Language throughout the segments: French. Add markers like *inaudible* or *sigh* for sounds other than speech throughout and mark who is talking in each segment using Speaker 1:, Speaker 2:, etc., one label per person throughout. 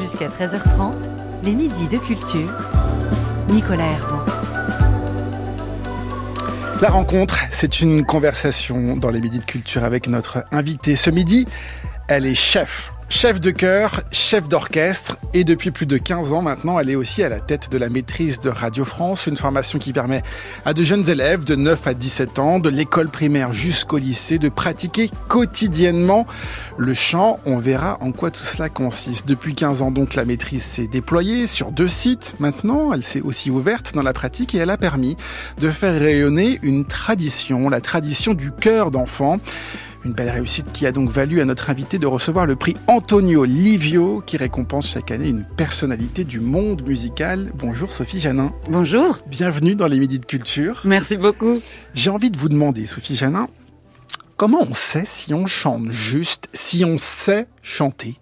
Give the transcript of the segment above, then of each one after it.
Speaker 1: Jusqu'à 13h30, les midis de culture. Nicolas Herban.
Speaker 2: La rencontre, c'est une conversation dans les midis de culture avec notre invitée. Ce midi, elle est chef Chef de chœur, chef d'orchestre et depuis plus de 15 ans maintenant, elle est aussi à la tête de la maîtrise de Radio France, une formation qui permet à de jeunes élèves de 9 à 17 ans, de l'école primaire jusqu'au lycée, de pratiquer quotidiennement le chant. On verra en quoi tout cela consiste. Depuis 15 ans donc, la maîtrise s'est déployée sur deux sites. Maintenant, elle s'est aussi ouverte dans la pratique et elle a permis de faire rayonner une tradition, la tradition du chœur d'enfant. Une belle réussite qui a donc valu à notre invité de recevoir le prix Antonio Livio qui récompense chaque année une personnalité du monde musical. Bonjour Sophie Janin.
Speaker 3: Bonjour.
Speaker 2: Bienvenue dans les Midis de Culture.
Speaker 3: Merci beaucoup.
Speaker 2: J'ai envie de vous demander, Sophie Janin, comment on sait si on chante juste, si on sait chanter?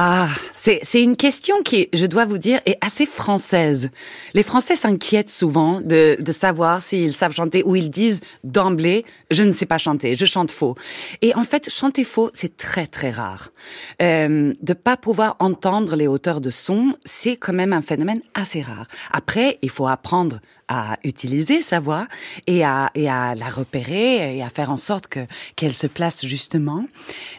Speaker 3: Ah, c'est une question qui, je dois vous dire, est assez française. Les Français s'inquiètent souvent de, de savoir s'ils savent chanter ou ils disent d'emblée je ne sais pas chanter, je chante faux. Et en fait, chanter faux, c'est très très rare. Euh, de pas pouvoir entendre les hauteurs de son, c'est quand même un phénomène assez rare. Après, il faut apprendre à utiliser sa voix et à, et à la repérer et à faire en sorte que qu'elle se place justement.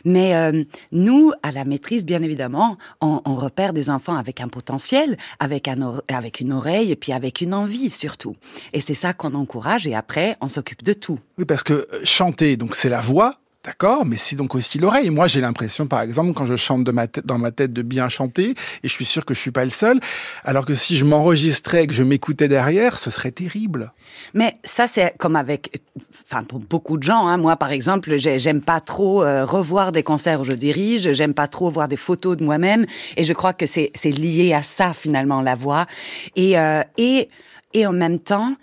Speaker 3: Mais euh, nous, à la maîtrise, bien évidemment, on, on, repère des enfants avec un potentiel, avec, un avec une oreille et puis avec une envie surtout. Et c'est ça qu'on encourage et après, on s'occupe de tout.
Speaker 2: Oui, parce que euh, chanter, donc c'est la voix, D'accord, mais c'est donc aussi l'oreille. Moi, j'ai l'impression, par exemple, quand je chante de ma tête, dans ma tête de bien chanter, et je suis sûr que je suis pas le seul, alors que si je m'enregistrais et que je m'écoutais derrière, ce serait terrible.
Speaker 3: Mais ça, c'est comme avec, enfin, pour beaucoup de gens. Hein. Moi, par exemple, j'aime pas trop euh, revoir des concerts où je dirige, j'aime pas trop voir des photos de moi-même, et je crois que c'est lié à ça finalement la voix. Et euh, et et en même temps,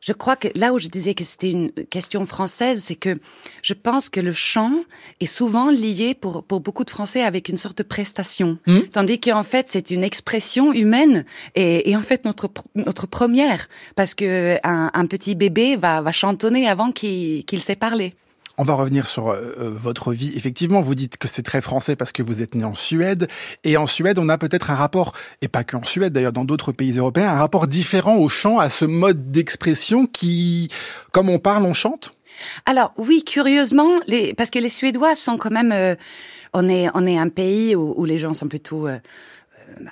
Speaker 3: je crois que là où je disais que c'était une question française, c'est que je pense que le chant est souvent lié pour, pour beaucoup de Français avec une sorte de prestation, mmh. tandis qu'en fait c'est une expression humaine et, et, en fait notre notre première, parce que un, un petit bébé va, va chantonner avant qu'il qu'il sait parler.
Speaker 2: On va revenir sur euh, euh, votre vie. Effectivement, vous dites que c'est très français parce que vous êtes né en Suède. Et en Suède, on a peut-être un rapport, et pas qu'en Suède d'ailleurs, dans d'autres pays européens, un rapport différent au chant, à ce mode d'expression qui, comme on parle, on chante?
Speaker 3: Alors oui, curieusement, les, parce que les Suédois sont quand même... Euh, on, est, on est un pays où, où les gens sont plutôt... Euh,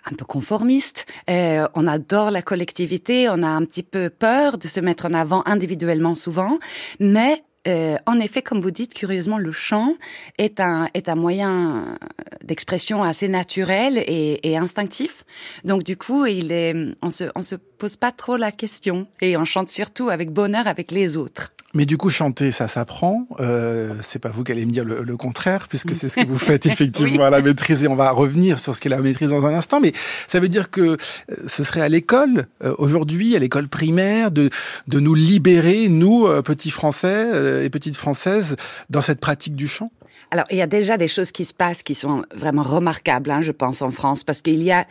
Speaker 3: un peu conformistes. Euh, on adore la collectivité, on a un petit peu peur de se mettre en avant individuellement souvent, mais euh, en effet, comme vous dites, curieusement, le chant est un, est un moyen d'expression assez naturel et, et, instinctif. Donc, du coup, il est, on se, on se pose pas trop la question et on chante surtout avec bonheur avec les autres.
Speaker 2: Mais du coup, chanter, ça s'apprend. Euh, c'est pas vous qui allez me dire le, le contraire, puisque c'est ce que vous faites *laughs* effectivement à la maîtrise. Et on va revenir sur ce qu'est la maîtrise dans un instant. Mais ça veut dire que euh, ce serait à l'école, euh, aujourd'hui, à l'école primaire, de, de nous libérer, nous, euh, petits Français et petites Françaises, dans cette pratique du chant?
Speaker 3: Alors, il y a déjà des choses qui se passent qui sont vraiment remarquables, hein, je pense, en France, parce qu'il y a,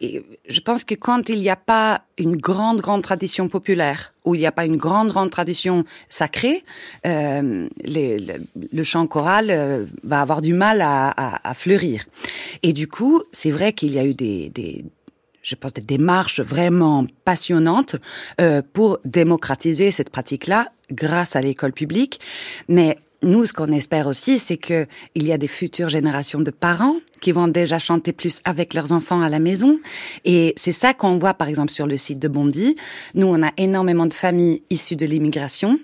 Speaker 3: je pense que quand il n'y a pas une grande, grande tradition populaire, où il n'y a pas une grande, grande tradition sacrée, euh, le, chant choral euh, va avoir du mal à, fleurir. Et du coup, c'est vrai qu'il y a eu des je pense, des démarches vraiment passionnantes euh, pour démocratiser cette pratique-là grâce à l'école publique. Mais nous, ce qu'on espère aussi, c'est que il y a des futures générations de parents qui vont déjà chanter plus avec leurs enfants à la maison. Et c'est ça qu'on voit, par exemple, sur le site de Bondy. Nous, on a énormément de familles issues de l'immigration.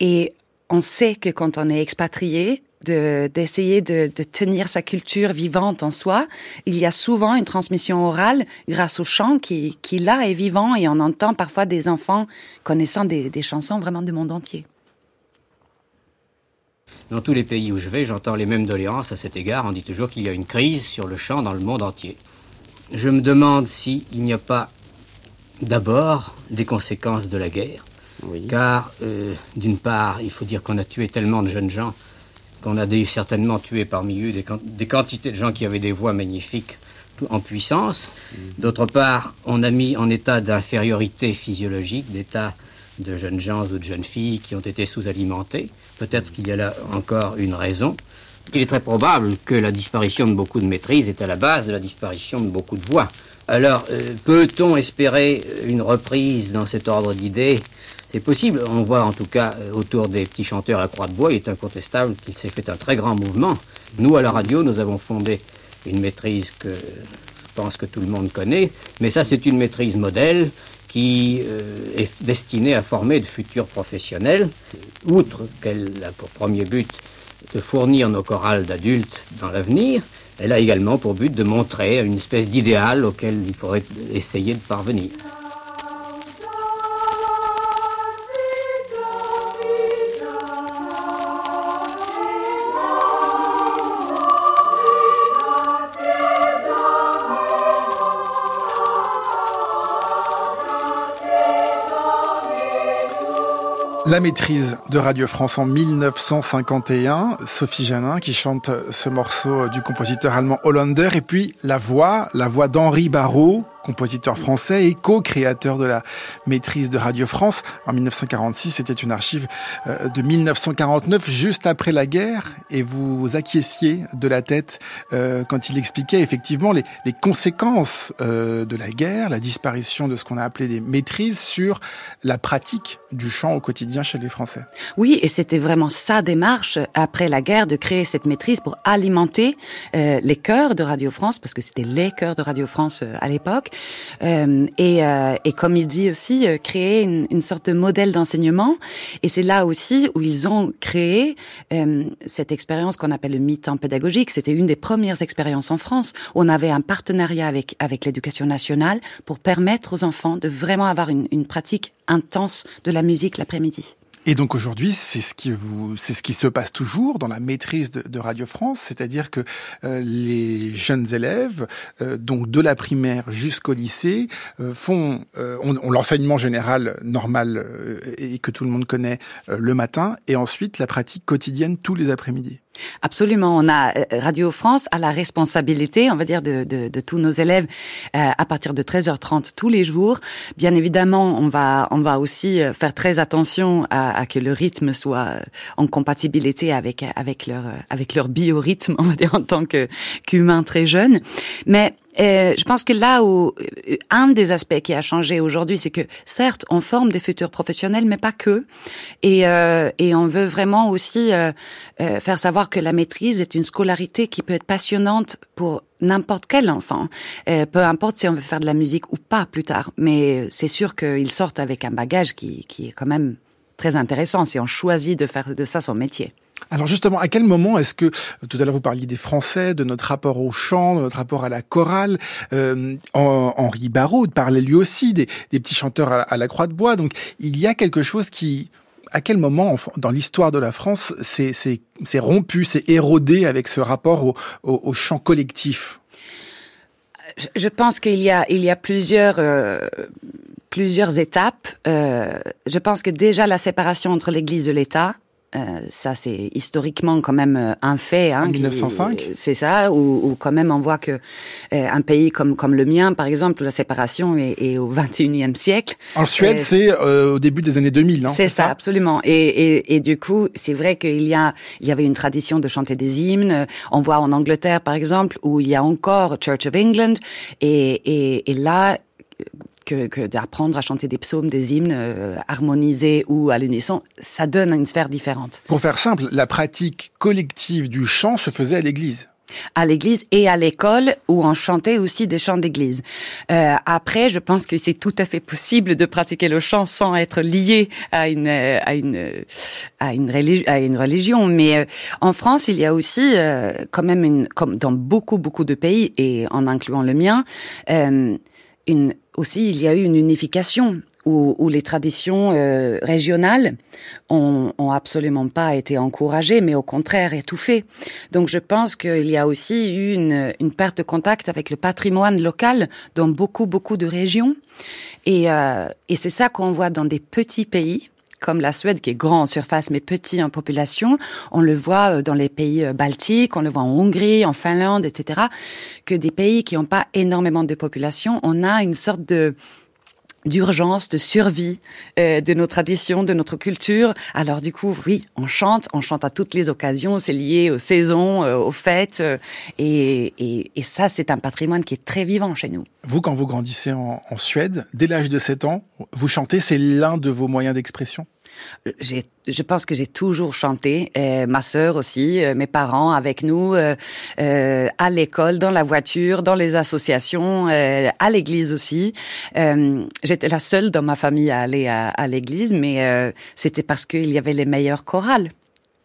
Speaker 3: Et on sait que quand on est expatrié, d'essayer de, de, tenir sa culture vivante en soi. Il y a souvent une transmission orale grâce au chant qui, qui là est vivant et on entend parfois des enfants connaissant des, des chansons vraiment du monde entier.
Speaker 4: Dans tous les pays où je vais, j'entends les mêmes doléances à cet égard. On dit toujours qu'il y a une crise sur le chant dans le monde entier. Je me demande s'il n'y a pas d'abord des conséquences de la guerre. Oui. Car, euh, d'une part, il faut dire qu'on a tué tellement de jeunes gens qu'on a certainement tué parmi eux des, des, quantités de gens qui avaient des voix magnifiques en puissance. Mm. D'autre part, on a mis en état d'infériorité physiologique, d'état de jeunes gens ou de jeunes filles qui ont été sous-alimentés. Peut-être qu'il y a là encore une raison. Il est très probable que la disparition de beaucoup de maîtrises est à la base de la disparition de beaucoup de voix. Alors, euh, peut-on espérer une reprise dans cet ordre d'idées? C'est possible. On voit en tout cas euh, autour des petits chanteurs à croix de bois, il est incontestable qu'il s'est fait un très grand mouvement. Nous, à la radio, nous avons fondé une maîtrise que je pense que tout le monde connaît, mais ça, c'est une maîtrise modèle qui euh, est destinée à former de futurs professionnels. Outre qu'elle a pour premier but de fournir nos chorales d'adultes dans l'avenir, elle a également pour but de montrer une espèce d'idéal auquel il faudrait essayer de parvenir.
Speaker 2: La maîtrise de Radio France en 1951, Sophie Janin qui chante ce morceau du compositeur allemand Hollander, et puis la voix, la voix d'Henri Barrault, compositeur français et co-créateur de la maîtrise de Radio France. En 1946, c'était une archive euh, de 1949, juste après la guerre, et vous acquiesciez de la tête euh, quand il expliquait effectivement les, les conséquences euh, de la guerre, la disparition de ce qu'on a appelé des maîtrises sur la pratique du chant au quotidien chez les Français.
Speaker 3: Oui, et c'était vraiment sa démarche après la guerre de créer cette maîtrise pour alimenter les chœurs de Radio France, parce que c'était les chœurs de Radio France à l'époque, euh, et, euh, et, comme il dit aussi, euh, créer une, une, sorte de modèle d'enseignement. Et c'est là aussi où ils ont créé euh, cette expérience qu'on appelle le mi-temps pédagogique. C'était une des premières expériences en France. On avait un partenariat avec avec l'éducation nationale pour permettre aux enfants de vraiment avoir une, une pratique intense de la musique l'après-midi.
Speaker 2: Et donc aujourd'hui, c'est ce qui se passe toujours dans la maîtrise de, Radio France, c'est-à-dire que euh, les jeunes élèves, euh, donc de la primaire jusqu'au lycée, euh, font, euh, l'enseignement général normal euh, et que tout le monde connaît le matin, et ensuite la pratique quotidienne tous les après-midi.
Speaker 3: Absolument. On a Radio France a la responsabilité, on va dire, de, de, de tous nos élèves euh, à partir de 13h30 tous les jours. Bien évidemment, on va on va aussi faire très attention à, à que le rythme soit en compatibilité avec avec leur avec leur biorhythme, *laughs* on va dire en tant que qu'humain très jeune. Mais euh, je pense que là où un des aspects qui a changé aujourd'hui, c'est que certes on forme des futurs professionnels, mais pas que, et, euh, et on veut vraiment aussi euh, euh, faire savoir que la maîtrise est une scolarité qui peut être passionnante pour n'importe quel enfant, euh, peu importe si on veut faire de la musique ou pas plus tard. Mais c'est sûr qu'ils sortent avec un bagage qui, qui est quand même très intéressant si on choisit de faire de ça son métier.
Speaker 2: Alors justement, à quel moment est-ce que, tout à l'heure vous parliez des Français, de notre rapport au chant, de notre rapport à la chorale, euh, Henri Barraud parlait lui aussi des, petits chanteurs à, la croix de bois, donc il y a quelque chose qui... À quel moment, dans l'histoire de la France, c'est rompu, c'est érodé avec ce rapport au, chant collectif?
Speaker 3: Je pense qu'il y a, euh, plusieurs étapes. Euh, je pense que déjà la séparation entre l'Église et l'État, euh, ça, c'est historiquement quand même euh, un fait.
Speaker 2: Hein, en 1905
Speaker 3: C'est ça, où, quand même on voit que euh, un pays comme, comme le mien, par exemple, la séparation est, est au 21e siècle.
Speaker 2: En Suède, c'est euh, au début des années 2000, non
Speaker 3: C'est ça, ça, absolument. Et, et, et du coup, c'est vrai qu'il y, a, il y avait une tradition de chanter des hymnes. On voit en Angleterre, par exemple, où il y a encore Church of England. Et, et, et là que, que d'apprendre à chanter des psaumes, des hymnes euh, harmonisés ou à l'unisson, ça donne une sphère différente.
Speaker 2: Pour faire simple, la pratique collective du chant se faisait à l'église
Speaker 3: à l'église et à l'école où on chantait aussi des chants d'église. Euh, après, je pense que c'est tout à fait possible de pratiquer le chant sans être lié à une à une à une, religi à une religion. Mais euh, en France, il y a aussi euh, quand même une comme dans beaucoup beaucoup de pays et en incluant le mien. Euh, une, aussi, il y a eu une unification où, où les traditions euh, régionales ont, ont, absolument pas été encouragées, mais au contraire étouffées. Donc je pense qu'il y a aussi eu une, une, perte de contact avec le patrimoine local dans beaucoup, beaucoup de régions. Et, euh, et c'est ça qu'on voit dans des petits pays comme la Suède, qui est grand en surface mais petit en population. On le voit dans les pays baltiques, on le voit en Hongrie, en Finlande, etc. Que des pays qui n'ont pas énormément de population, on a une sorte de d'urgence, de survie euh, de nos traditions, de notre culture. Alors du coup, oui, on chante, on chante à toutes les occasions, c'est lié aux saisons, euh, aux fêtes, euh, et, et, et, ça, c'est un patrimoine qui est très vivant chez nous.
Speaker 2: Vous, quand vous grandissez en, en Suède, dès l'âge de 7 ans, vous chantez, c'est l'un de vos moyens d'expression?
Speaker 3: Je pense que j'ai toujours chanté, euh, ma sœur aussi, euh, mes parents avec nous, euh, à l'école, dans la voiture, dans les associations, à l'église aussi. J'étais la seule dans ma famille à aller à l'église, mais c'était parce qu'il y avait les meilleurs chorales.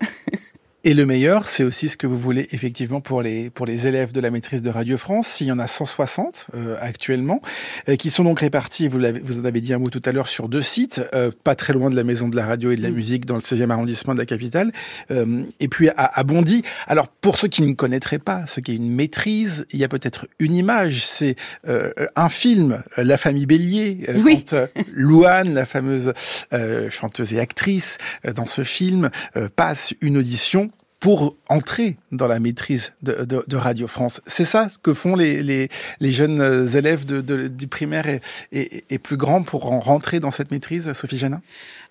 Speaker 3: *laughs*
Speaker 2: Et le meilleur, c'est aussi ce que vous voulez effectivement pour les pour les élèves de la maîtrise de Radio France. Il y en a 160 euh, actuellement, euh, qui sont donc répartis. Vous l'avez, vous en avez dit un mot tout à l'heure sur deux sites, euh, pas très loin de la maison de la radio et de la mm. musique, dans le 16e arrondissement de la capitale, euh, et puis à, à, Bondy. Alors pour ceux qui ne connaîtraient pas ce qu'est une maîtrise, il y a peut-être une image. C'est euh, un film, La famille Bélier,
Speaker 3: oui.
Speaker 2: quand Louane, la fameuse chanteuse et actrice, dans ce film passe une audition pour entrer dans la maîtrise de, Radio France. C'est ça ce que font les, jeunes élèves de, du primaire et, plus grands pour en rentrer dans cette maîtrise, Sophie Janin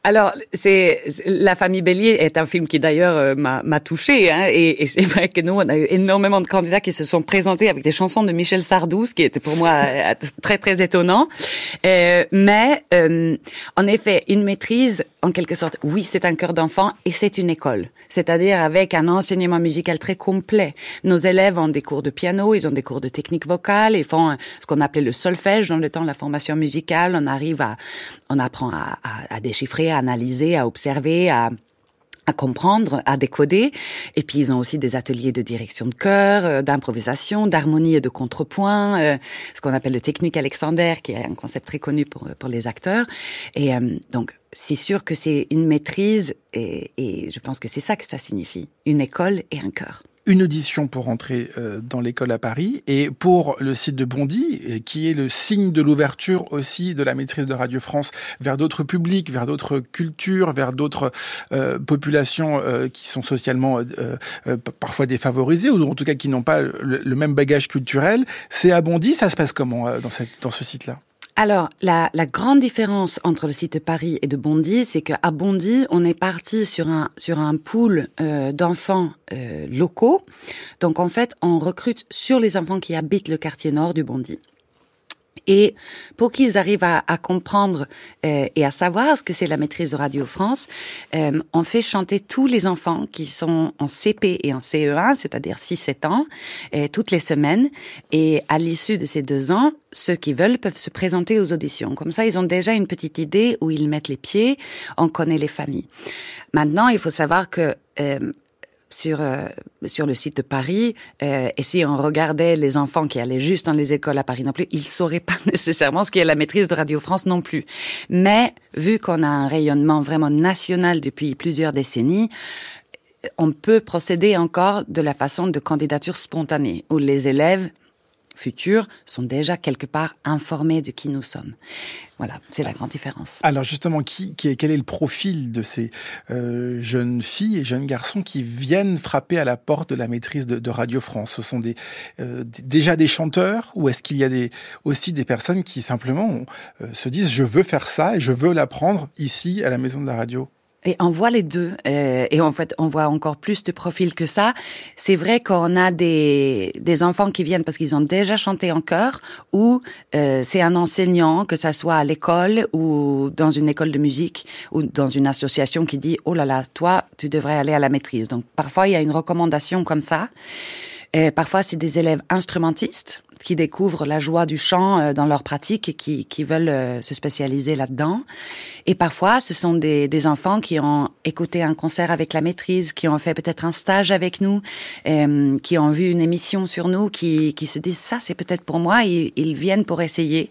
Speaker 3: alors, c'est La famille Bélier est un film qui d'ailleurs euh, m'a touché, hein, et, et c'est vrai que nous, on a eu énormément de candidats qui se sont présentés avec des chansons de Michel Sardou, ce qui était pour moi euh, très très étonnant. Euh, mais euh, en effet, une maîtrise, en quelque sorte, oui, c'est un cœur d'enfant et c'est une école, c'est-à-dire avec un enseignement musical très complet. Nos élèves ont des cours de piano, ils ont des cours de technique vocale, ils font ce qu'on appelait le solfège dans le temps, la formation musicale. On arrive à, on apprend à, à, à déchiffrer, à analyser, à observer, à à comprendre, à décoder. Et puis ils ont aussi des ateliers de direction de chœur, euh, d'improvisation, d'harmonie et de contrepoint, euh, ce qu'on appelle le technique Alexander, qui est un concept très connu pour, pour les acteurs. Et euh, donc c'est sûr que c'est une maîtrise et, et je pense que c'est ça que ça signifie, une école et un chœur
Speaker 2: une audition pour entrer euh, dans l'école à Paris et pour le site de Bondy, qui est le signe de l'ouverture aussi de la maîtrise de Radio France vers d'autres publics, vers d'autres cultures, vers d'autres euh, populations euh, qui sont socialement euh, euh, parfois défavorisées ou en tout cas qui n'ont pas le, le, même bagage culturel. C'est à Bondy, ça se passe comment dans, cette, dans ce site-là?
Speaker 3: Alors, la, la, grande différence entre le site de Paris et de Bondy, c'est qu'à Bondy, on est parti sur un, sur un pool euh, d'enfants euh, locaux. Donc, en fait, on recrute sur les enfants qui habitent le quartier nord du Bondy. Et pour qu'ils arrivent à, à comprendre euh, et à savoir ce que c'est la maîtrise de Radio France, euh, on fait chanter tous les enfants qui sont en CP et en CE1, c'est-à-dire 6-7 ans, euh, toutes les semaines. Et à l'issue de ces deux ans, ceux qui veulent peuvent se présenter aux auditions. Comme ça, ils ont déjà une petite idée où ils mettent les pieds, on connaît les familles. Maintenant, il faut savoir que euh, sur euh, sur le site de Paris euh, et si on regardait les enfants qui allaient juste dans les écoles à Paris non plus, ils sauraient pas *laughs* nécessairement ce qu'est la maîtrise de Radio France non plus. Mais vu qu'on a un rayonnement vraiment national depuis plusieurs décennies, on peut procéder encore de la façon de candidature spontanée où les élèves futurs sont déjà quelque part informés de qui nous sommes. Voilà, c'est la grande différence.
Speaker 2: Alors justement, qui, qui, quel est le profil de ces euh, jeunes filles et jeunes garçons qui viennent frapper à la porte de la maîtrise de, de Radio France? Ce sont des, euh, déjà des chanteurs ou est-ce qu'il y a des, aussi des personnes qui simplement euh, se disent je veux faire ça et je veux l'apprendre ici à la maison de la radio?
Speaker 3: Et on voit les deux. Euh, et en fait, on voit encore plus de profils que ça. C'est vrai qu'on a des, des enfants qui viennent parce qu'ils ont déjà chanté en chœur ou euh, c'est un enseignant, que ça soit à l'école ou dans une école de musique ou dans une association qui dit, oh là là, toi, tu devrais aller à la maîtrise. Donc parfois, il y a une recommandation comme ça. Et parfois, c'est des élèves instrumentistes qui découvrent la joie du chant euh, dans leur pratique et qui, qui veulent euh, se spécialiser là-dedans. Et parfois, ce sont des, des, enfants qui ont écouté un concert avec la maîtrise, qui ont fait peut-être un stage avec nous, euh, qui ont vu une émission sur nous, qui, qui se disent ça, c'est peut-être pour moi. Ils, ils, viennent pour essayer.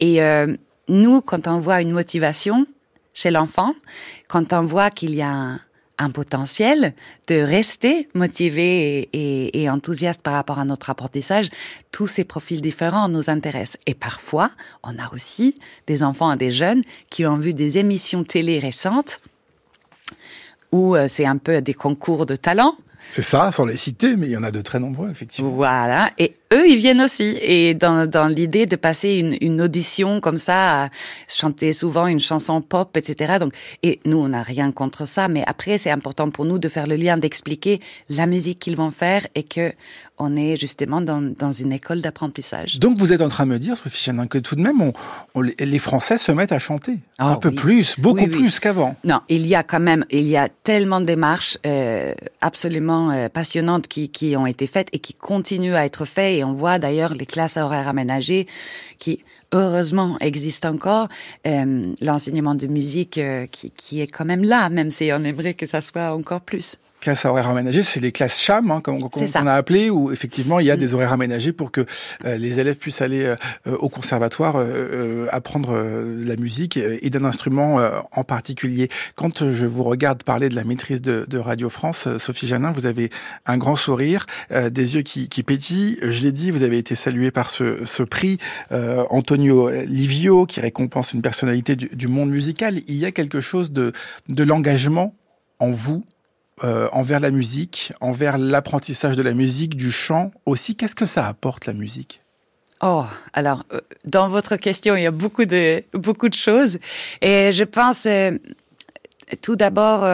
Speaker 3: Et euh, nous, quand on voit une motivation chez l'enfant, quand on voit qu'il y a un potentiel de rester motivé et, et, et, enthousiaste par rapport à notre apprentissage, tous ces profils différents nous intéressent. Et parfois, on a aussi des enfants et des jeunes qui ont vu des émissions télé récentes où euh, c'est un peu des concours de talent.
Speaker 2: C'est ça, sans les citer, mais il y en a de très nombreux, effectivement.
Speaker 3: Voilà, et eux, ils viennent aussi. Et dans, dans l'idée de passer une, une, audition comme ça, à chanter souvent une chanson pop, etc. Donc, et nous, on n'a rien contre ça, mais après, c'est important pour nous de faire le lien, d'expliquer la musique qu'ils vont faire et que on est justement dans, dans une école d'apprentissage.
Speaker 2: Donc vous êtes en train de me dire, Sophie Chenin, que tout de même, on, les Français se mettent à chanter un ah peu plus, beaucoup plus qu'avant.
Speaker 3: Non, il y a quand même, il y a tellement de démarches euh, absolument euh, passionnantes qui, qui ont été faites et qui continuent à être faites. Et on voit d'ailleurs les classes horaires aménagées qui heureusement existent encore, euh, l'enseignement de musique euh, qui, qui, est quand même là, même si on aimerait que ça soit encore plus
Speaker 2: classes horaires aménagées, c'est les classes CHAM, hein, comme, on a appelé, où effectivement il y a mm. des horaires aménagés pour que euh, les élèves puissent aller euh, au conservatoire euh, apprendre la musique et d'un instrument en particulier. Quand je vous regarde parler de la maîtrise de, de Radio France, Sophie Janin, vous avez un grand sourire, des yeux qui, qui pétillent. Je l'ai dit, vous avez été salué par ce, ce prix Antonio Livio, qui récompense une personnalité du, du monde musical. Il y a quelque chose de, de l'engagement en vous euh, envers la musique, envers l'apprentissage de la musique, du chant aussi. Qu'est-ce que ça apporte la musique?
Speaker 3: Oh, alors euh, dans votre question, il y a beaucoup de beaucoup de choses et je pense euh, tout d'abord,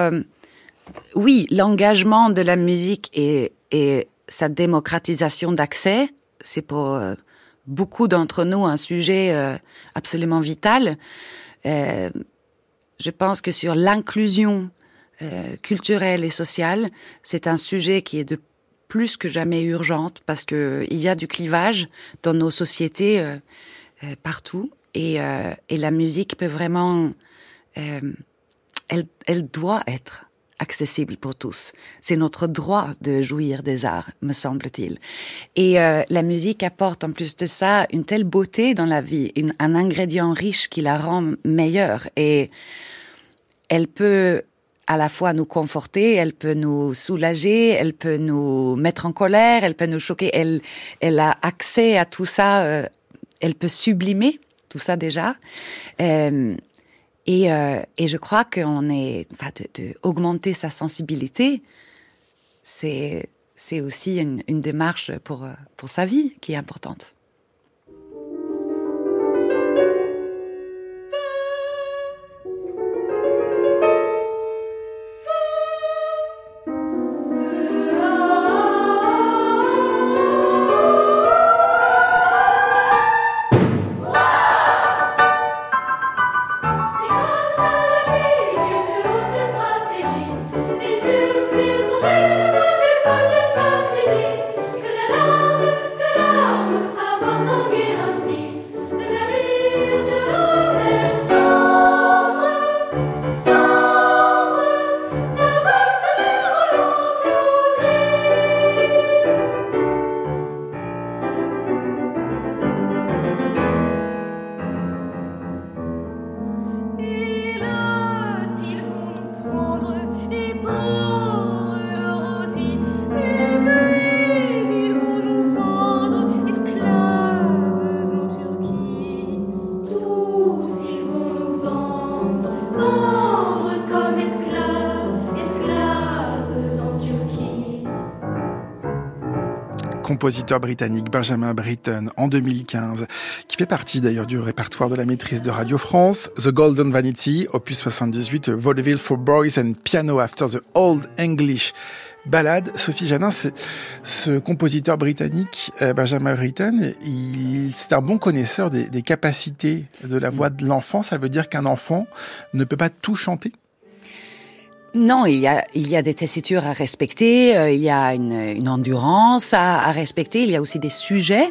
Speaker 3: oui, l'engagement de la musique et, et sa démocratisation d'accès, c'est pour beaucoup d'entre nous un sujet absolument vital. je pense que sur l'inclusion euh, culturelle et sociale, c'est un sujet qui est de plus que jamais urgente parce que il y a du clivage dans nos sociétés euh, euh, partout et, et, la musique peut vraiment, elle, elle doit être accessible pour tous. C'est notre droit de jouir des arts, me semble-t-il. Et la musique apporte en plus de ça une telle beauté dans la vie, un ingrédient riche qui la rend meilleure. Et elle peut à la fois nous conforter, elle peut nous soulager, elle peut nous mettre en colère, elle peut nous choquer. Elle, elle a accès à tout ça. Euh, elle peut sublimer tout ça déjà. Euh, et, euh, et, je crois qu'on est, enfin, de, sa sensibilité, c'est c'est aussi une, une démarche pour pour sa vie qui est importante.
Speaker 2: Compositeur britannique Benjamin Britten en 2015, qui fait partie d'ailleurs du répertoire de la maîtrise de Radio France, The Golden Vanity, opus 78, Vaudeville for Boys and Piano After the Old English Ballade. Sophie Janin, ce compositeur britannique, euh, Benjamin Britten, c'est un bon connaisseur des, des capacités de la voix de l'enfant. Ça veut dire qu'un enfant ne peut pas tout chanter?
Speaker 3: Non, il y a, il y a des tessitures à respecter, euh, il y a une, une endurance à, à, respecter, il y a aussi des sujets.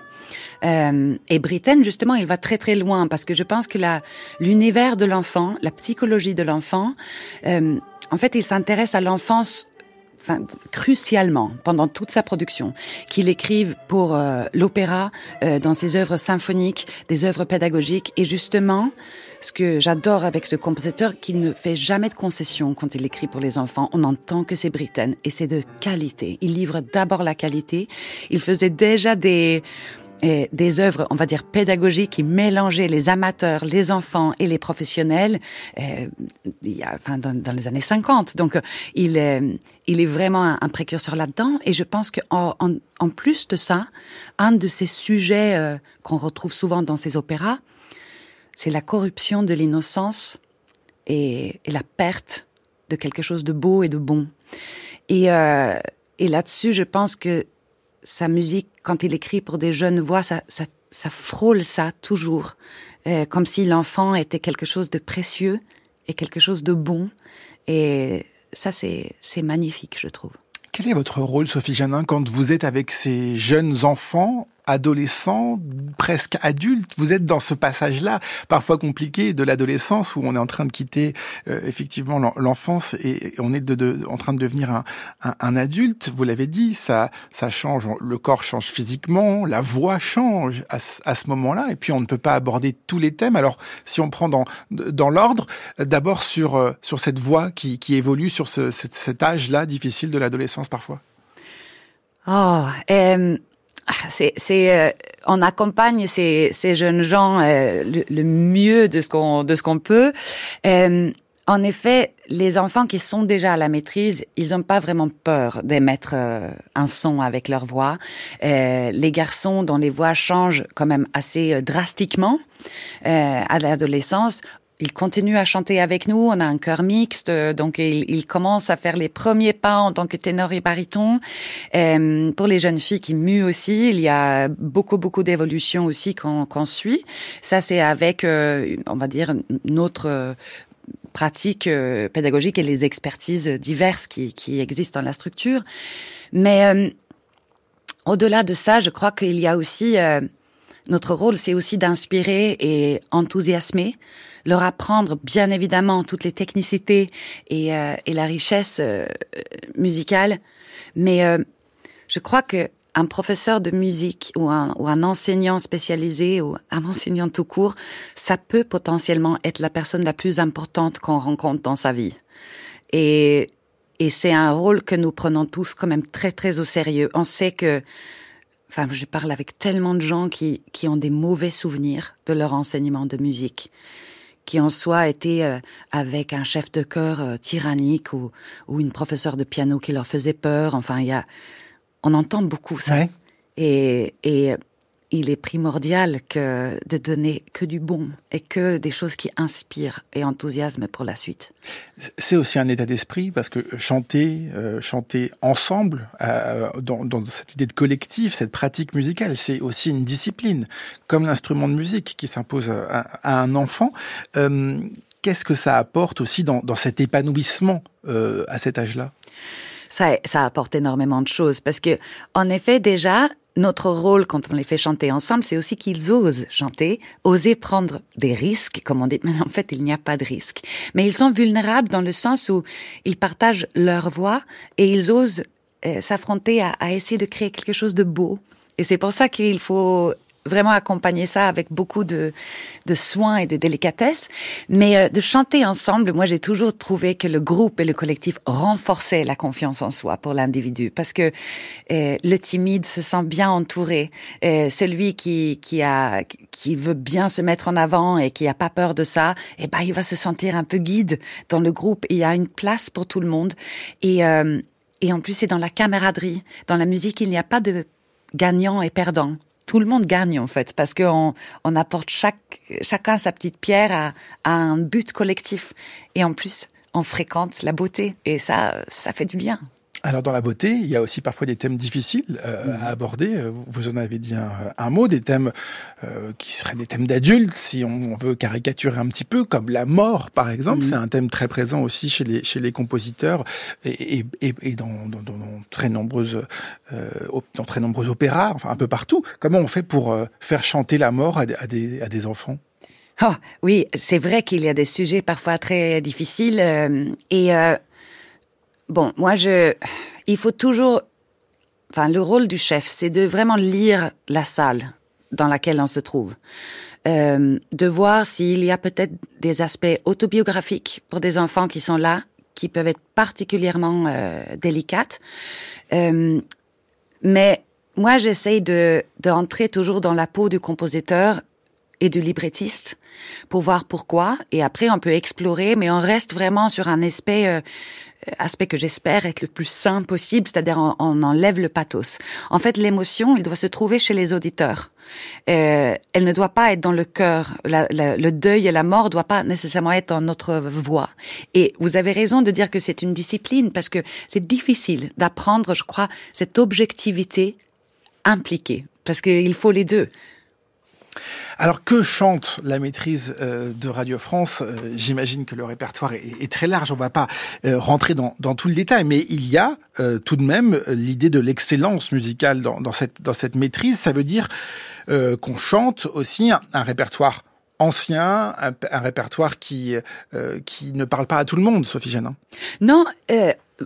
Speaker 3: Euh, et Britten, justement, il va très très loin parce que je pense que l'univers de l'enfant, la psychologie de l'enfant, euh, en fait, il s'intéresse à l'enfance enfin, crucialement pendant toute sa production, qu'il écrive pour euh, l'opéra, euh, dans ses œuvres symphoniques, des œuvres pédagogiques. Et justement, ce que j'adore avec ce compositeur, qu'il ne fait jamais de concessions quand il écrit pour les enfants. On entend que c'est Britten et c'est de qualité. Il livre d'abord la qualité. Il faisait déjà des des œuvres, on va dire pédagogiques, qui mélangeaient les amateurs, les enfants et les professionnels. il y a, enfin, dans, les années 50. Donc, il est, il est vraiment un, précurseur là-dedans. Et je pense qu'en en, en, plus de ça, un de ces sujets qu'on retrouve souvent dans ces opéras, c'est la corruption de l'innocence et, la perte de quelque chose de beau et de bon. Et, euh, et là-dessus, je pense que sa musique, quand il écrit pour des jeunes voix, ça, ça, frôle ça toujours, euh, comme si l'enfant était quelque chose de précieux et quelque chose de bon. Et ça, c'est magnifique, je trouve.
Speaker 2: Quel est votre rôle, Sophie Janin, quand vous êtes avec ces jeunes enfants adolescent, presque adulte. Vous êtes dans ce passage-là, parfois compliqué, de l'adolescence où on est en train de quitter euh, effectivement l'enfance et on est de, en train de devenir un, un, adulte. Vous l'avez dit, ça, ça change. Le corps change physiquement, la voix change à, à ce moment-là, et puis on ne peut pas aborder tous les thèmes. Alors, si on prend dans, dans l'ordre, d'abord sur, euh, sur cette voix qui, qui évolue sur ce, cet, cet âge-là difficile de l'adolescence parfois.
Speaker 3: Oh, euh, c'est, c'est, euh, on accompagne ces, ces jeunes gens euh, le, mieux de ce qu'on de ce qu'on peut. Euh, en effet, les enfants qui sont déjà à la maîtrise, ils n'ont pas vraiment peur d'émettre un son avec leur voix. les garçons dont les voix changent quand même assez drastiquement à l'adolescence il continue à chanter avec nous. On a un chœur mixte, donc il, commence à faire les premiers pas en tant que ténor et baryton. Euh, pour les jeunes filles qui muent aussi, il y a beaucoup beaucoup d'évolutions aussi qu'on suit. Ça c'est avec, euh, on va dire, notre euh, pratique pédagogique et les expertises diverses qui, qui existent dans la structure. Mais au-delà de ça, je crois qu'il y a aussi notre rôle, c'est aussi d'inspirer et enthousiasmer leur apprendre bien évidemment toutes les technicités et, euh, et la richesse euh, musicale, mais euh, je crois que un professeur de musique ou un, ou un enseignant spécialisé ou un enseignant tout court, ça peut potentiellement être la personne la plus importante qu'on rencontre dans sa vie. Et, et c'est un rôle que nous prenons tous quand même très très au sérieux. On sait que enfin, je parle avec tellement de gens qui, qui ont des mauvais souvenirs de leur enseignement de musique qui en soi étaient euh, avec un chef de chœur euh, tyrannique ou, ou une professeure de piano qui leur faisait peur. Enfin, il y a, on entend beaucoup ça. Et, et il est primordial que de donner que du bon et que des choses qui inspirent et enthousiasment pour la suite.
Speaker 2: C'est aussi un état d'esprit parce que chanter, euh, chanter ensemble, euh, dans, dans, cette idée de collectif, cette pratique musicale, c'est aussi une discipline, comme l'instrument de musique qui s'impose à, un enfant. Euh, Qu'est-ce que ça apporte aussi dans, dans cet épanouissement à cet âge-là?
Speaker 3: Ça, ça apporte énormément de choses parce que, en effet, déjà, notre rôle quand on les fait chanter ensemble, c'est aussi qu'ils osent chanter, oser prendre des risques, comme on dit. *laughs* Mais en fait, il n'y a pas de risque. Mais ils sont vulnérables dans le sens où ils partagent leur voix et ils osent euh, s'affronter à, à, essayer de créer quelque chose de beau. Et c'est pour ça qu'il faut vraiment accompagner ça avec beaucoup de, de soins et de délicatesse. Mais euh, de chanter ensemble, moi j'ai toujours trouvé que le groupe et le collectif renforçaient la confiance en soi pour l'individu parce que euh, le timide se sent bien entouré. Euh, celui qui, qui, a, qui veut bien se mettre en avant et qui a pas peur de ça, eh ben, il va se sentir un peu guide dans le groupe. Il y a une place pour tout le monde. Et, et en plus, c'est dans la camaraderie. Dans la musique, il n'y a pas de gagnant et perdant tout le monde gagne en fait, parce qu'on on apporte chaque, chacun sa petite pierre à, à un but collectif. Et en plus, on fréquente la beauté. Et ça, ça fait du bien.
Speaker 2: Alors dans la beauté, il y a aussi parfois des thèmes difficiles euh, à mhm. aborder. Euh, vous en avez dit un, mot, des thèmes euh, qui seraient des thèmes d'adultes, si on veut caricaturer un petit peu, comme la mort par exemple. Mhm. C'est un thème très présent aussi chez les chez les compositeurs et, et, et dans, dans, dans, très nombreuses dans très nombreux opéras, enfin un peu partout. Comment on fait pour faire chanter la mort à, à des à des enfants?
Speaker 3: Oh, oui, c'est vrai qu'il y a des sujets parfois très difficiles et Bon, moi, je, il faut toujours, enfin, le rôle du chef, c'est de vraiment lire la salle dans laquelle on se trouve, euh, de voir s'il y a peut-être des aspects autobiographiques pour des enfants qui sont là, qui peuvent être particulièrement euh, délicates. Euh, mais moi, j'essaye de d'entrer toujours dans la peau du compositeur et du librettiste pour voir pourquoi. Et après, on peut explorer, mais on reste vraiment sur un aspect, euh, aspect que j'espère être le plus sain possible, c'est-à-dire on, enlève le pathos. En fait, l'émotion, il doit se trouver chez les auditeurs. Euh, elle ne doit pas être dans le cœur. Le deuil et la mort ne doit pas nécessairement être dans notre voix. Et vous avez raison de dire que c'est une discipline parce que c'est difficile d'apprendre, je crois, cette objectivité impliquée. Parce qu'il faut les deux.
Speaker 2: Alors que chante la maîtrise euh, de Radio France? Euh, J'imagine que le répertoire est, très large. On va pas euh, rentrer dans, dans, tout le détail, mais il y a tout de même l'idée de l'excellence musicale dans, dans, cette, dans cette maîtrise. Ça veut dire qu'on chante aussi un, répertoire ancien, un, un répertoire qui qui ne parle pas à tout le monde, Sophie Génin.
Speaker 3: Non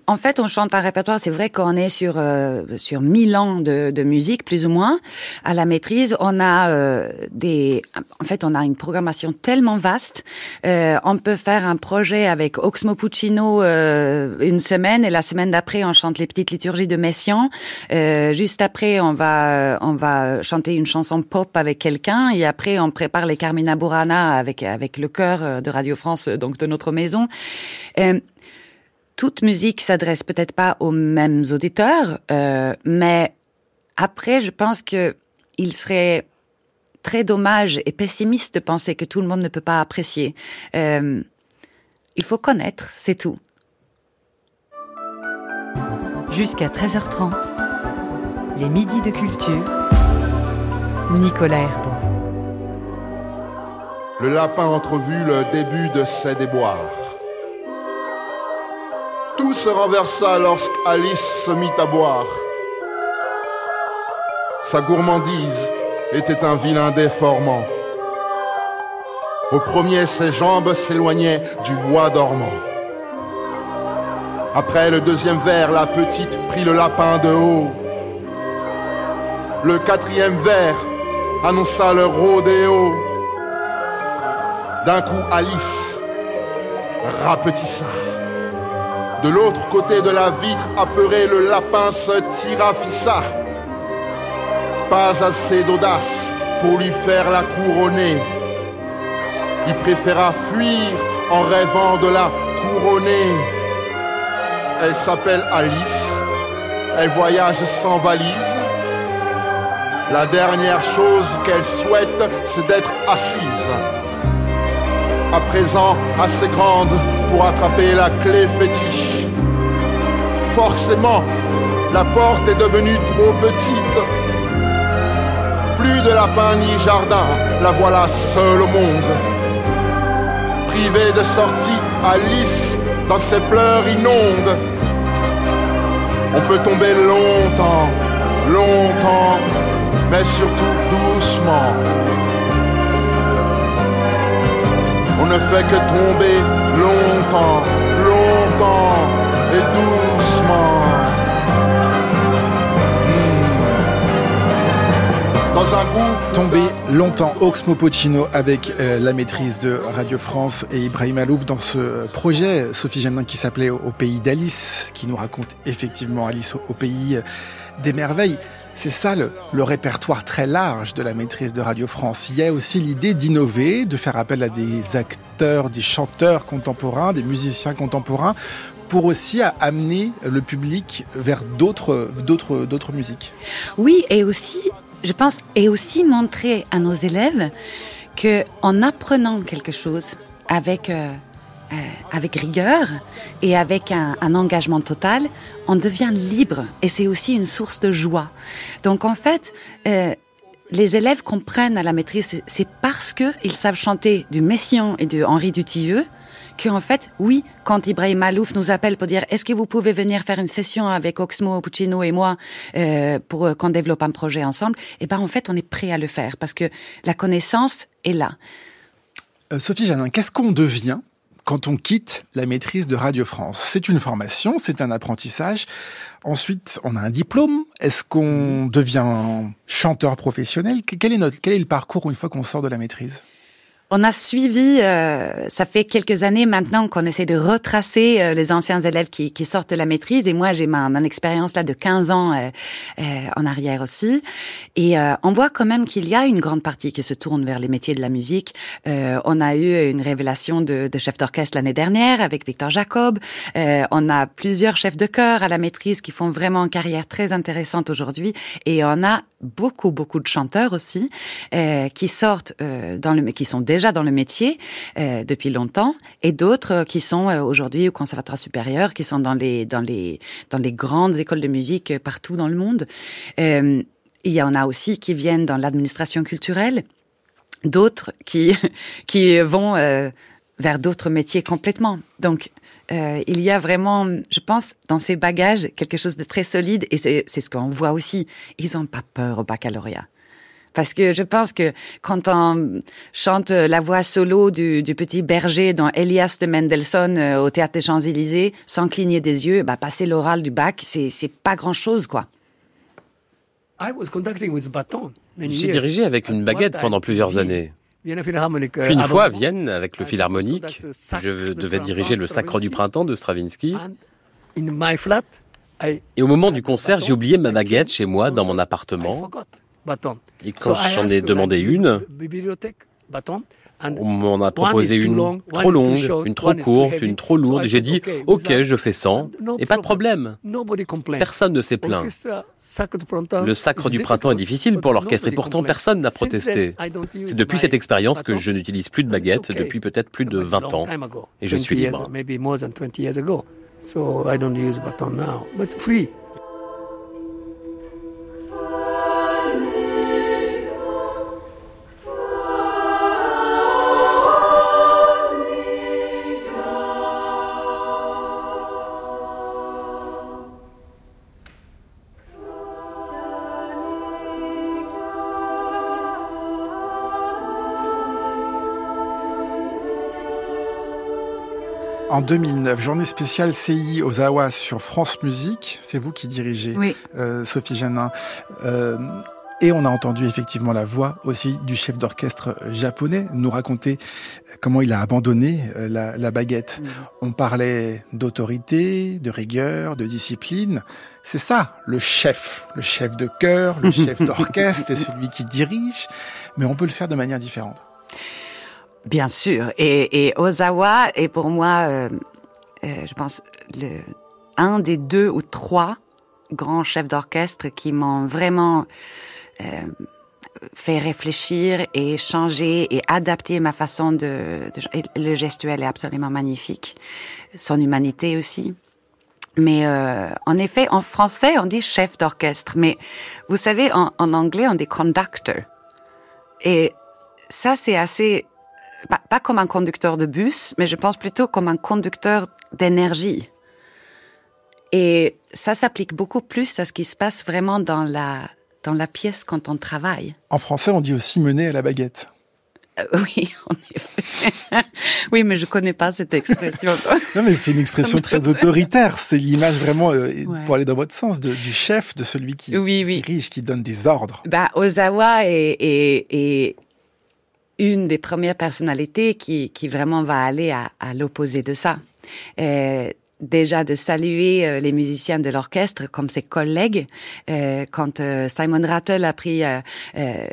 Speaker 3: en fait, on chante un répertoire. C'est vrai qu'on est sur euh, sur mille ans de, de, musique, plus ou moins. À la maîtrise, on a euh, des. En fait, on a une programmation tellement vaste. Euh, on peut faire un projet avec Oxmo Puccino euh, une semaine et la semaine d'après, on chante les petites liturgies de Messiaen. Euh, juste après, on va on va chanter une chanson pop avec quelqu'un et après, on prépare les Carmina Burana avec avec le chœur de Radio France, donc de notre maison toute musique s'adresse peut-être pas aux mêmes auditeurs, euh, mais après, je pense que il serait très dommage et pessimiste de penser que tout le monde ne peut pas apprécier. Euh, il faut connaître, c'est tout.
Speaker 1: Jusqu'à 13h30, les midis de culture. Nicolas Herbeau.
Speaker 5: Le lapin entrevu le début de ses déboires. Se renversa lorsqu'Alice se mit à boire. Sa gourmandise était un vilain déformant. Au premier, ses jambes s'éloignaient du bois dormant. Après le deuxième verre, la petite prit le lapin de haut. Le quatrième verre annonça le rodéo. D'un coup, Alice rapetissa. De l'autre côté de la vitre, apeuré, le lapin se tirafissa. Pas assez d'audace pour lui faire la couronner. Il préféra fuir en rêvant de la couronner. Elle s'appelle Alice. Elle voyage sans valise. La dernière chose qu'elle souhaite, c'est d'être assise. À présent assez grande pour attraper la clé fétiche. Forcément, la porte est devenue trop petite. Plus de lapin ni jardin, la voilà seule au monde. Privée de sortie, Alice, dans ses pleurs inondes. On peut tomber longtemps, longtemps, mais surtout doucement. On ne fait que tomber longtemps, longtemps et doucement. Mmh. Dans un gouffre.
Speaker 2: Tomber longtemps, Oxmo Puccino avec euh, la maîtrise de Radio France et Ibrahim Alouf dans ce projet, Sophie Genin qui s'appelait Au pays d'Alice, qui nous raconte effectivement Alice au pays des merveilles. C'est ça le, répertoire très large de la maîtrise de Radio France. Il y a aussi l'idée d'innover, de faire appel à des acteurs, des chanteurs contemporains, des musiciens contemporains, pour aussi amener le public vers d'autres, d'autres, d'autres musiques.
Speaker 3: Oui, et aussi, je pense, et aussi montrer à nos élèves que en apprenant quelque chose avec euh, euh, avec rigueur et avec un, engagement total, on devient libre et c'est aussi une source de joie. Donc en fait, euh, les élèves comprennent à la maîtrise, c'est parce que ils savent chanter du Messiaen et de Henri Dutilleux qu'en fait, oui, quand Ibrahim Malouf nous appelle pour dire est-ce que vous pouvez venir faire une session avec Oxmo Puccino et moi euh, pour qu'on développe un projet ensemble, et ben en fait on est prêt à le faire parce que la connaissance est là.
Speaker 2: Sophie Janin, qu'est-ce qu'on devient quand on quitte la maîtrise de Radio France. C'est une formation, c'est un apprentissage. Ensuite, on a un diplôme. Est-ce qu'on devient chanteur professionnel? Quel est, notre, quel est le parcours une fois qu'on sort de la maîtrise?
Speaker 3: On a suivi, euh, ça fait quelques années maintenant qu'on essaie de retracer euh, les anciens élèves qui, qui, sortent de la maîtrise. Et moi, j'ai ma, mon expérience là de 15 ans euh, euh, en arrière aussi. Et euh, on voit quand même qu'il y a une grande partie qui se tourne vers les métiers de la musique. on a eu une révélation de, de chef d'orchestre l'année dernière avec Victor Jacob. on a plusieurs chefs de chœur à la maîtrise qui font vraiment une carrière très intéressante aujourd'hui. Et on a beaucoup, beaucoup de chanteurs aussi qui sortent dans le, qui sont déjà dans le métier euh, depuis longtemps, et d'autres euh, qui sont euh, aujourd'hui au conservatoire supérieur, qui sont dans les dans les dans les grandes écoles de musique partout dans le monde. il y en a aussi qui viennent dans l'administration culturelle, d'autres qui *laughs* qui vont vers d'autres métiers complètement. Donc, il y a vraiment, je pense, dans ces bagages, quelque chose de très solide, et c'est ce qu'on voit aussi. Ils n'ont pas peur au baccalauréat. Parce que je pense que quand on chante la voix solo du, du petit berger dans Elias de Mendelssohn euh, au théâtre des Champs-Élysées, sans cligner des yeux, bah, passer l'oral du bac, c'est, c'est pas grand chose, quoi.
Speaker 6: J'ai dirigé avec une baguette pendant plusieurs années. Puis une fois à Vienne, avec le philharmonique, je devais diriger le Sacre du Printemps de Stravinsky. Et au moment du concert, j'ai oublié ma baguette chez moi dans mon appartement. Et quand j'en ai demandé une, on m'en a proposé une trop longue, une trop courte, une trop lourde. J'ai dit, OK, je fais 100, et pas de problème. Personne ne s'est plaint. Le sacre du printemps est difficile pour l'orchestre, et pourtant personne n'a protesté. C'est depuis cette expérience que je n'utilise plus de baguette, depuis peut-être plus de 20 ans, et je suis libre.
Speaker 2: En 2009, journée spéciale CI aux sur France Musique. C'est vous qui dirigez, euh, Sophie Janin. Euh, et on a entendu effectivement la voix aussi du chef d'orchestre japonais nous raconter comment il a abandonné euh, la, baguette. On parlait d'autorité, de rigueur, de discipline. C'est ça, le chef, le chef de chœur, le chef *laughs* d'orchestre, c'est celui qui dirige. Mais on peut le faire de manière différente.
Speaker 3: Bien sûr. Et, et Ozawa est pour moi, euh, euh, je pense, le, un des deux ou trois grands chefs d'orchestre qui m'ont vraiment euh, fait réfléchir et changer et adapter ma façon de, de le gestuel est absolument magnifique, son humanité aussi. Mais euh, en effet, en français, on dit chef d'orchestre, mais vous savez, en, en anglais, on dit conductor. Et ça, c'est assez pas, comme un conducteur de bus, mais je pense plutôt comme un conducteur d'énergie. Et ça s'applique beaucoup plus à ce qui se passe vraiment dans la, dans la pièce quand on travaille.
Speaker 2: En français, on dit aussi mener à la baguette.
Speaker 3: Euh, *laughs* oui, en effet. *laughs* oui, mais je connais pas cette expression. *laughs*
Speaker 2: non, mais c'est une expression très autoritaire. C'est l'image vraiment, euh, pour aller dans votre sens, de, du chef, de celui qui, oui, oui. dirige, qui donne des ordres.
Speaker 3: Bah, Ozawa est, est, est, une des premières personnalités qui, qui vraiment va aller à, à l'opposé de ça. Euh, déjà de saluer euh, les musiciens de l'orchestre comme ses collègues. Euh, quand euh, Simon Rattle a pris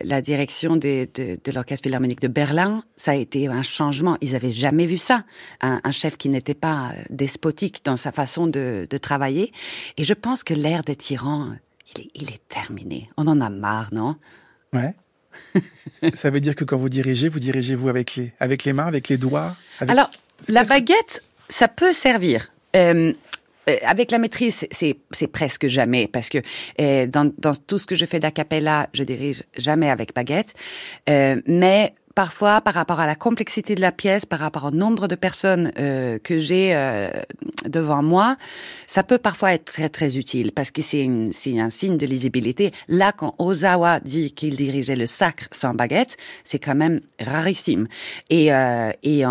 Speaker 3: la direction de, de, de l'orchestre philharmonique de Berlin, ça a été un changement. Ils avaient jamais vu ça. Un, un chef qui n'était pas despotique dans sa façon de, de travailler. Et je pense que l'ère des tyrans, il est, il est terminé. On en a marre, non?
Speaker 2: Ouais. *laughs* ça veut dire que quand vous dirigez, vous dirigez vous avec les, avec les mains, avec les doigts
Speaker 3: Alors, la baguette, ça peut servir. Euh, euh, avec la maîtrise, c'est presque jamais parce que euh, dans, dans, tout ce que je fais d'acapella, je dirige jamais avec baguette. Mais parfois par rapport à la complexité de la pièce, par rapport au nombre de personnes euh, que j'ai euh, devant moi, ça peut parfois être très très utile parce que c'est un signe de lisibilité. Là, quand Ozawa dit qu'il dirigeait le sacre sans baguette, c'est quand même rarissime. Et, euh, et,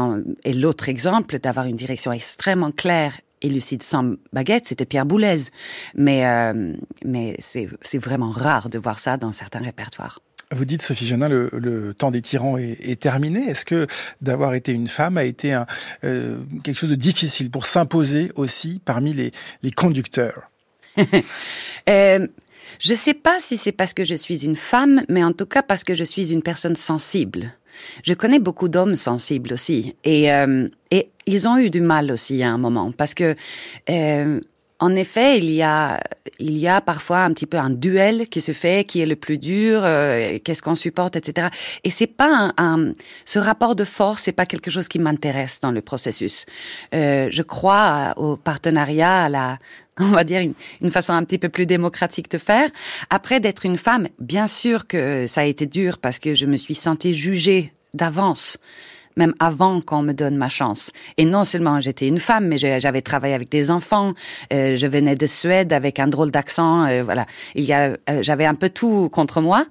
Speaker 3: et l'autre exemple d'avoir une direction extrêmement claire et lucide sans baguette, c'était Pierre Boulez. Mais, euh, mais c'est vraiment rare de voir ça dans certains répertoires.
Speaker 2: Vous dites, Sophie Genin, le, temps des tyrans est, terminé. Est-ce que d'avoir été une femme a été euh, quelque chose de difficile pour s'imposer aussi parmi les, conducteurs *laughs*
Speaker 3: euh, Je ne sais pas si c'est parce que je suis une femme, mais en tout cas parce que je suis une personne sensible. Je connais beaucoup d'hommes sensibles aussi, et, euh, ils ont eu du mal aussi à un moment, parce que en effet, il y a, il y a parfois un petit peu un duel qui se fait, qui est le plus dur, euh, qu'est-ce qu'on supporte, etc. Et c'est pas un, ce rapport de force, c'est pas quelque chose qui m'intéresse dans le processus. Euh, je crois au partenariat, à la, *laughs* on va dire une, une, façon un petit peu plus démocratique de faire. Après d'être une femme, bien sûr que ça a été dur parce que je me suis sentie jugée d'avance même avant qu'on me donne ma chance. Et non seulement j'étais une femme, mais j'avais travaillé avec des enfants. Euh, je venais de Suède avec un drôle d'accent. Euh, voilà, il y a, euh, j'avais un peu tout contre moi.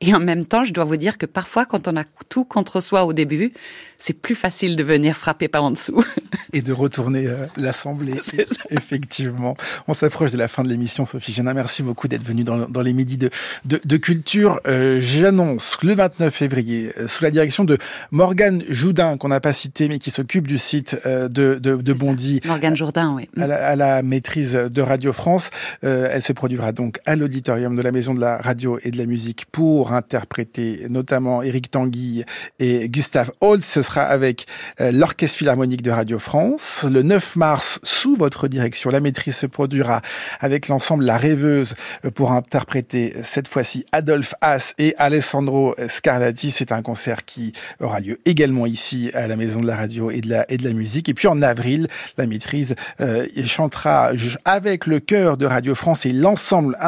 Speaker 3: Et en même temps, je dois vous dire que parfois, quand on a tout contre soi au début, c'est plus facile de venir frapper par en dessous.
Speaker 2: Et de retourner l'Assemblée. *laughs* Effectivement. On s'approche de la fin de l'émission, Sophie Génin. Merci beaucoup d'être venue dans, dans, les midis de, de, de culture. J'annonce le 29 février, sous la direction de Morgane Joudin, qu'on n'a pas cité, mais qui s'occupe du site euh, de, de, de Bondy.
Speaker 3: Morgane Jourdain, oui.
Speaker 2: À la, à la, maîtrise de Radio France. elle se produira donc à l'auditorium de la Maison de la Radio et de la Musique pour interpréter notamment Éric Tanguy et Gustave Holtz. Ce sera avec euh, l'Orchestre Philharmonique de Radio France. Le 9 mars, sous votre direction, la maîtrise se produira avec l'ensemble La Rêveuse euh, pour interpréter cette fois-ci Adolphe Haas et Alessandro Scarlatti. C'est un concert qui aura lieu également ici à la Maison de la Radio et de la, et de la Musique. Et puis en avril, la maîtrise euh, chantera avec le chœur de Radio France et l'ensemble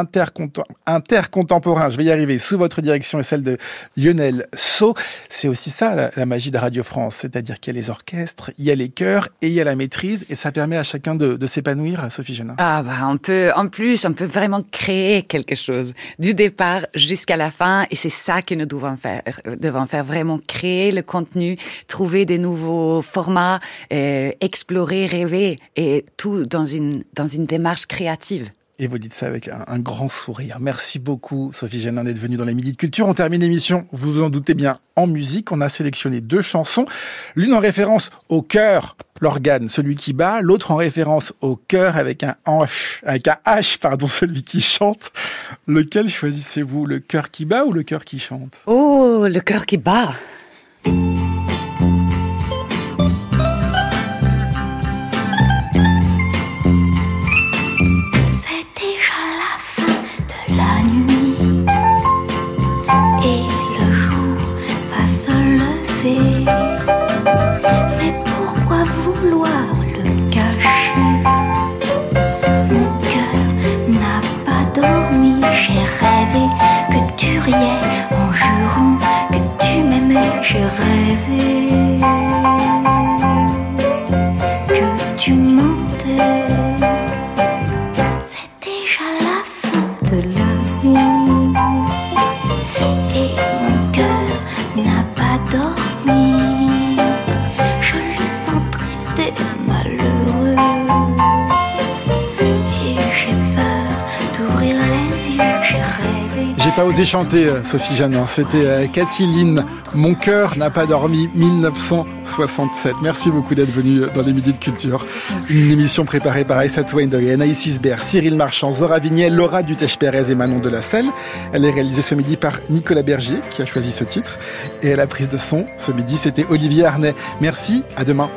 Speaker 2: intercontemporain, je vais y arriver, sous votre direction et celle de Lionel Sceau. C'est aussi ça la, la magie de Radio France c'est-à-dire qu'il y a les orchestres, il y a les chœurs et il y a la maîtrise, et ça permet à chacun de, de s'épanouir, Sophie Genin.
Speaker 3: Ah bah on peut, en plus, on peut vraiment créer quelque chose du départ jusqu'à la fin, et c'est ça que nous devons faire, devons faire vraiment créer le contenu, trouver des nouveaux formats, euh, explorer, rêver, et tout dans une dans une démarche créative.
Speaker 2: Et vous dites ça avec un, grand sourire. Merci beaucoup, Sophie Génin, d'être venue dans les Midi de Culture. On termine l'émission, vous vous en doutez bien, en musique. On a sélectionné deux chansons. L'une en référence au cœur, l'organe, celui qui bat. L'autre en référence au cœur avec un H, avec un H, pardon, *laughs* celui qui chante. Lequel choisissez-vous? Le cœur qui bat ou le cœur qui chante?
Speaker 3: Oh, le cœur qui bat.
Speaker 2: Chanter, euh, Sophie Janin. C'était euh, Cathy Lynn. Mon cœur n'a pas dormi, 1967. Merci beaucoup d'être venu euh, dans les Midis de Culture. Une émission préparée par Aïssa Twaindoy, Anaïs Isbert, Cyril Marchand, Zora Vignel, Laura Dutèche-Pérez et Manon de la Selle. Elle est réalisée ce midi par Nicolas Bergier, qui a choisi ce titre. Et à la prise de son, ce midi, c'était Olivier Arnay. Merci, à demain.